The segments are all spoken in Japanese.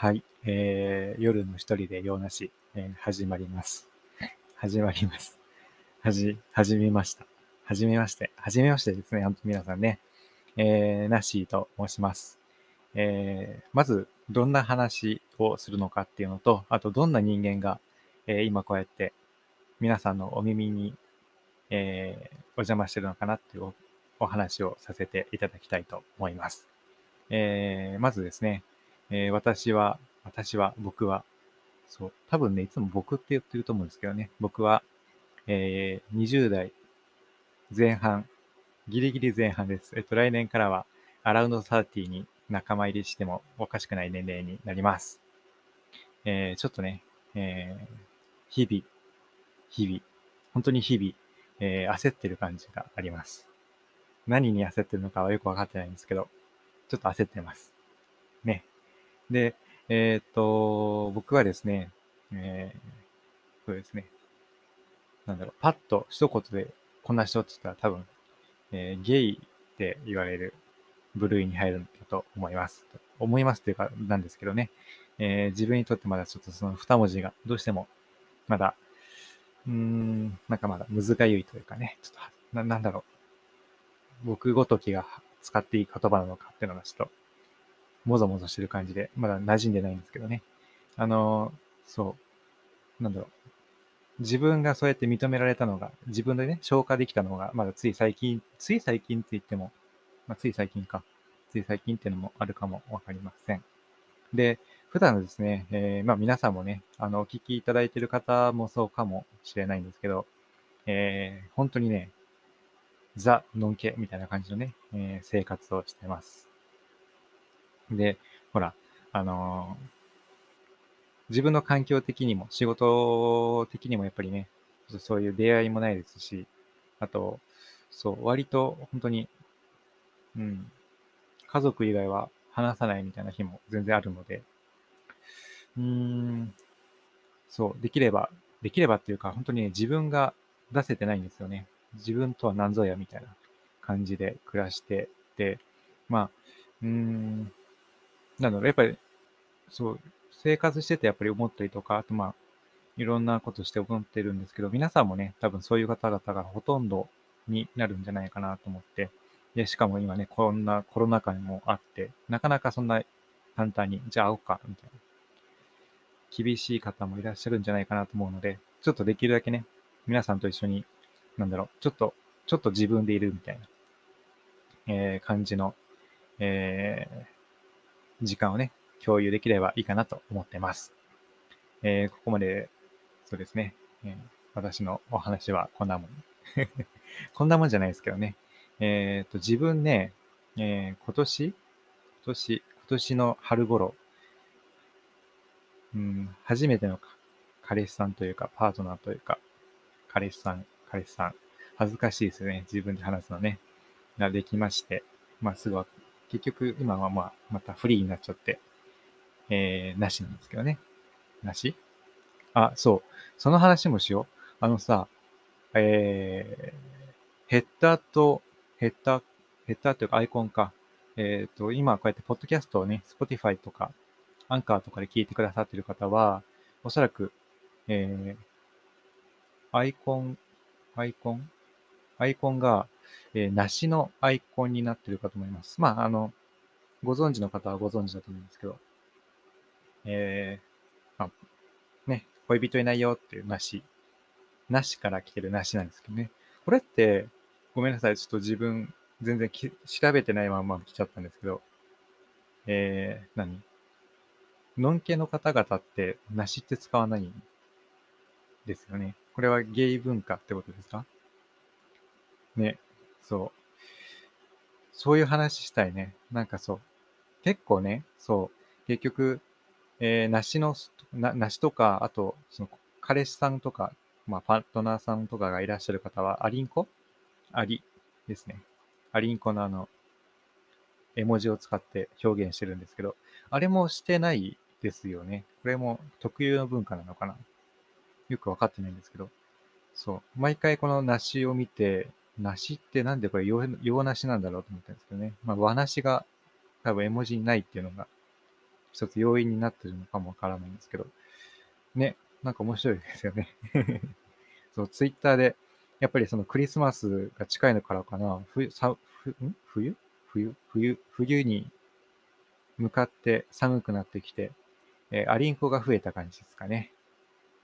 はい、えー、夜の一人で用なし、えー、始まります。始まります。はじ、始めました。始めまして、始めましてですね、皆さんね、えー、ナッシーと申します。えー、まず、どんな話をするのかっていうのと、あと、どんな人間が、えー、今こうやって皆さんのお耳に、えー、お邪魔してるのかなっていうお話をさせていただきたいと思います。えー、まずですね、えー、私は、私は、僕は、そう、多分ね、いつも僕って言ってると思うんですけどね、僕は、えー、20代前半、ギリギリ前半です。えっと、来年からは、アラウンド30に仲間入りしてもおかしくない年齢になります。えー、ちょっとね、えー、日々、日々、本当に日々、えー、焦ってる感じがあります。何に焦ってるのかはよくわかってないんですけど、ちょっと焦ってます。ね。で、えっ、と、僕はですね、えー、そうですね。なんだろう、パッと一言でこんな人って言ったら多分、えー、ゲイって言われる部類に入るんだと思います。思いますっていうか、なんですけどね。えー、自分にとってまだちょっとその二文字がどうしても、まだ、うーん、なんかまだ難ゆいというかね、ちょっとな、なんだろう。僕ごときが使っていい言葉なのかっていうのがちょっともぞもぞしてる感じで、まだ馴染んでないんですけどね。あの、そう、なんだろう。自分がそうやって認められたのが、自分でね、消化できたのが、まだつい最近、つい最近って言っても、まあ、つい最近か。つい最近っていうのもあるかもわかりません。で、普段ですね、えー、まあ皆さんもね、あの、お聞きいただいてる方もそうかもしれないんですけど、えー、本当にね、ザ・ノンケみたいな感じのね、えー、生活をしてます。で、ほら、あのー、自分の環境的にも、仕事的にもやっぱりね、そういう出会いもないですし、あと、そう、割と本当に、うん、家族以外は話さないみたいな日も全然あるので、うーん、そう、できれば、できればっていうか、本当にね、自分が出せてないんですよね。自分とは何ぞやみたいな感じで暮らしてて、まあ、うーん、なんだろう、やっぱり、そう、生活しててやっぱり思ったりとか、あとまあ、いろんなことして思ってるんですけど、皆さんもね、多分そういう方々がほとんどになるんじゃないかなと思って、で、しかも今ね、こんなコロナ禍にもあって、なかなかそんな簡単に、じゃあ会おうか、みたいな。厳しい方もいらっしゃるんじゃないかなと思うので、ちょっとできるだけね、皆さんと一緒に、なんだろう、ちょっと、ちょっと自分でいるみたいな、えー、感じの、えー、時間をね、共有できればいいかなと思ってます。えー、ここまで、そうですね、えー、私のお話はこんなもん。こんなもんじゃないですけどね。えっ、と、自分ね、え今年、今年、今年の春頃、うん、初めての彼氏さんというか、パートナーというか、彼氏さん、彼氏さん、恥ずかしいですよね。自分で話すのね。ができまして、まあ、すぐ結局、今はまあ、またフリーになっちゃって、えー、なしなんですけどね。なし？あ、そう。その話もしよう。あのさ、えー、ヘッダーと、ヘッダー、ヘッダーというかアイコンか。えっ、ー、と、今こうやってポッドキャストをね、Spotify とか、アンカーとかで聞いてくださっている方は、おそらく、えー、アイコン、アイコン？アイコンが、えー、梨のアイコンになってるかと思います。まあ、あの、ご存知の方はご存知だと思うんですけど、えー、あ、ね、恋人いないよっていう梨、梨から来てる梨なんですけどね。これって、ごめんなさい、ちょっと自分、全然き調べてないまま来ちゃったんですけど、えー、何？のんけの方々って梨って使わないんですよね。これはゲイ文化ってことですか？ね、そう。そういう話したいね。なんかそう。結構ね、そう。結局、えー、梨の、な梨とか、あと、その、彼氏さんとか、まあ、パートナーさんとかがいらっしゃる方は、アリンコ？アリですね。アリンコのあの、絵文字を使って表現してるんですけど、あれもしてないですよね。これも特有の文化なのかなよくわかってないんですけど。そう。毎回この梨を見て、梨ってなんでこれ洋梨なんだろうと思ったんですけどね。まあ、和梨が多分絵文字にないっていうのが一つ要因になってるのかもわからないんですけど、ね、なんか面白いですよね。そう、ツイッターで、やっぱりそのクリスマスが近いのからかな、冬、ん？冬？冬？冬？冬に向かって寒くなってきて、えー、アリンコが増えた感じですかね。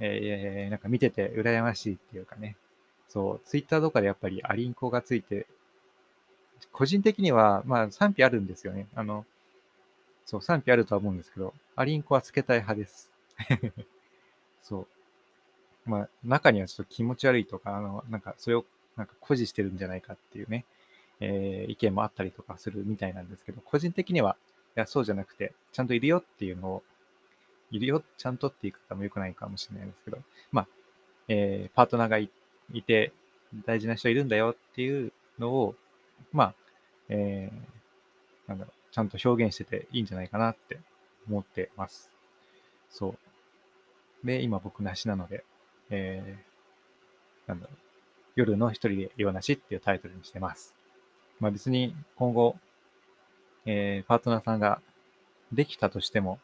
えー、なんか見てて羨ましいっていうかね。そう、ツイッターとかでやっぱりアリンコがついて、個人的には、まあ賛否あるんですよね。あの、そう、賛否あるとは思うんですけど、アリンコはつけたい派です。そう。まあ、中にはちょっと気持ち悪いとか、あの、なんかそれをなんか誇示してるんじゃないかっていうね、えー、意見もあったりとかするみたいなんですけど、個人的には、いや、そうじゃなくて、ちゃんといるよっていうのを、いるよ、ちゃんとって言い方も良くないかもしれないですけど、まあ、えー、パートナーがいて、いて大事な人いるんだよっていうのを、まあ、えー、なんだろう、ちゃんと表現してていいんじゃないかなって思ってます。そう。で、今僕なしなので、えー、なんだろう、夜の一人で用なしっていうタイトルにしてます。まあ別に今後、えー、パートナーさんができたとしても、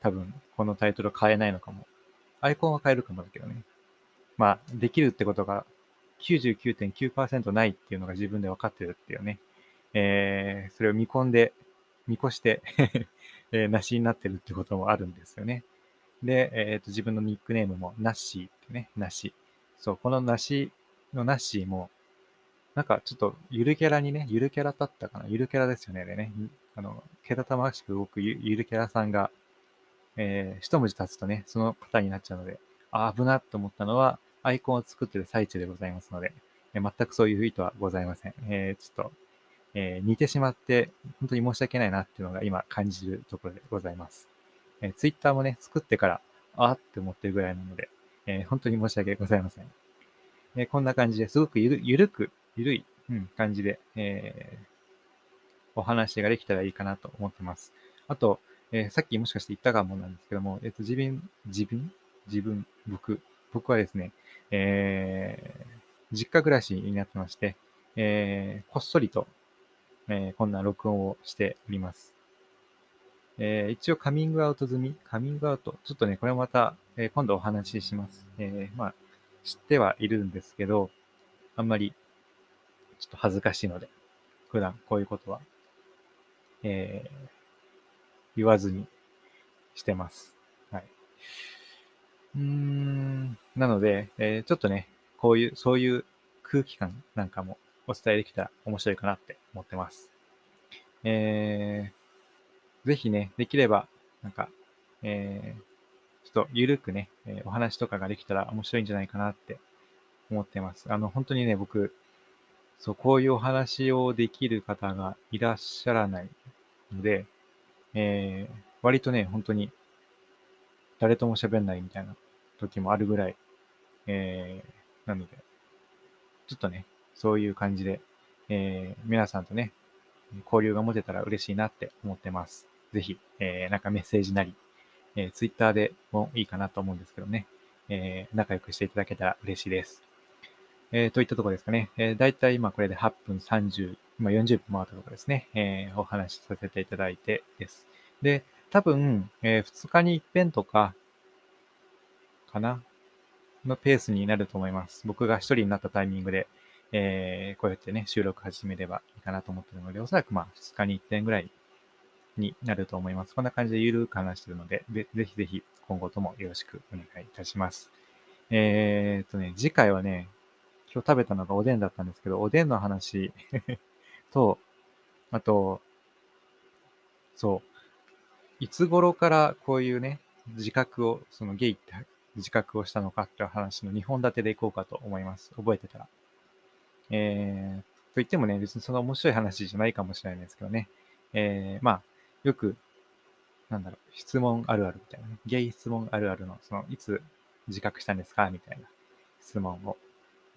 多分このタイトル変えないのかも。アイコンは変えるかもだけどね。まあ、できるってことが99.9%ないっていうのが自分で分かってるっていうね。えー、それを見込んで、見越して えー、なしになってるってこともあるんですよね。で、えっ、ー、と、自分のニックネームもナッシーってね、ナシ。そう、このナシのナッシーも、なんかちょっとゆるキャラにね、ゆるキャラだったかなゆるキャラですよね、でね。あの、けたたましく動くゆるキャラさんが、えー、一文字経つとね、その方になっちゃうので、あ、危なっと思ったのは、アイコンを作ってる最中でございますので、え、全くそういう意図はございません。えー、ちょっと、え似てしまって、本当に申し訳ないなっていうのが今感じるところでございます。えー、ツイッターもね、作ってから、あーって思ってるぐらいなので、え本当に申し訳ございません。えこんな感じですごくゆるゆるく、ゆるい、うん、感じで、えお話ができたらいいかなと思ってます。あと、え、さっきもしかして言ったかもなんですけども、えっ、と、自分、自分、自分、僕、僕はですね、えー、実家暮らしになってまして、えー、こっそりと、えー、こんな録音をしております。え、一応カミングアウト済み、カミングアウト、ちょっとね、これまた、え、今度お話しします。え、まあ、知ってはいるんですけど、あんまり、ちょっと恥ずかしいので、普段こういうことは、え、言わずにしてます。はい。うん、なので、えー、ちょっとね、こういう、そういう空気感なんかもお伝えできたら面白いかなって思ってます。えー、ぜひね、できれば、なんか、えー、ちょっとゆるくね、えお話とかができたら面白いんじゃないかなって思ってます。あの、本当にね、僕、そう、こういうお話をできる方がいらっしゃらないので、えー、割とね、本当に誰とも喋んないみたいな時もあるぐらい、えー、なので、ちょっとね、そういう感じで、えー、皆さんとね、交流が持てたら嬉しいなって思ってます。ぜひ、えー、なんかメッセージなり、えー、Twitter でもいいかなと思うんですけどね、えー、仲良くしていただけたら嬉しいです。えー、といったところですかね。えー、だいたい今これで8分30、今40分回ったところですね。えー、お話しさせていただいてです。で、多分、えー、2日に一遍とか、かな？のペースになると思います。僕が一人になったタイミングで、えー、こうやってね、収録始めればいいかなと思ってるので、おそらくまあ2日に一遍ぐらいになると思います。こんな感じでゆるく話してるので、ぜひぜひ今後ともよろしくお願いいたします。えー、っとね、次回はね、今日食べたのがおでんだったんですけど、おでんの話 と、あと、そう、いつ頃からこういうね、自覚を、そのゲイって自覚をしたのかっていう話の2本立てでいこうかと思います。覚えてたら。えー、と言ってもね、別にその面白い話じゃないかもしれないですけどね。えー、まあ、よく、なんだろう、質問あるあるみたいなね。ゲイ質問あるあるの、その、いつ自覚したんですかみたいな質問を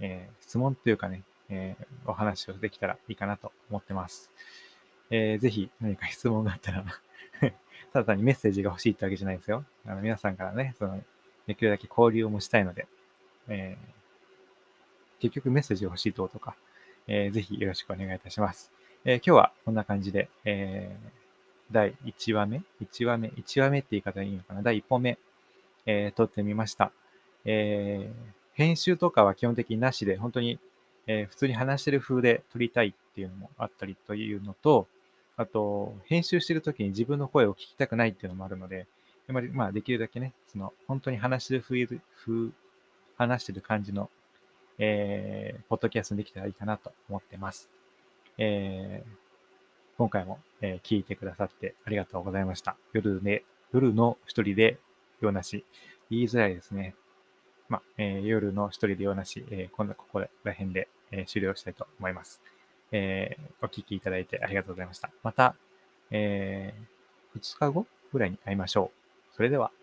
えー、質問というかね、えー、お話をできたらいいかなと思ってます。えー、ぜひ何か質問があったら ただ単にメッセージが欲しいってわけじゃないですよ。あの皆さんからね、その、できるだけ交流もしたいので、えー、結局メッセージ欲しい等とか、えー、ぜひよろしくお願いいたします。えー、今日はこんな感じで、えー、第1話目 ?1 話目 ?1 話目って言い方いいのかな？第1本目、えー、撮ってみました。えー、編集とかは基本的になしで、本当に、えー、普通に話してる風で撮りたいっていうのもあったりというのと、あと、編集してる時に自分の声を聞きたくないっていうのもあるので、まり、まあ、できるだけね、その、本当に話してる風、風話してる感じの、えー、ポッドキャストにできたらいいかなと思ってます。えー、今回も、えー、聞いてくださってありがとうございました。夜で、夜の一人で用なし、言いづらいですね。まあ、えー、夜の一人で用なし、えー、今度はここら辺で、えー、終了したいと思います。えー、お聞きいただいてありがとうございました。また、えー、2日後ぐらいに会いましょう。それでは。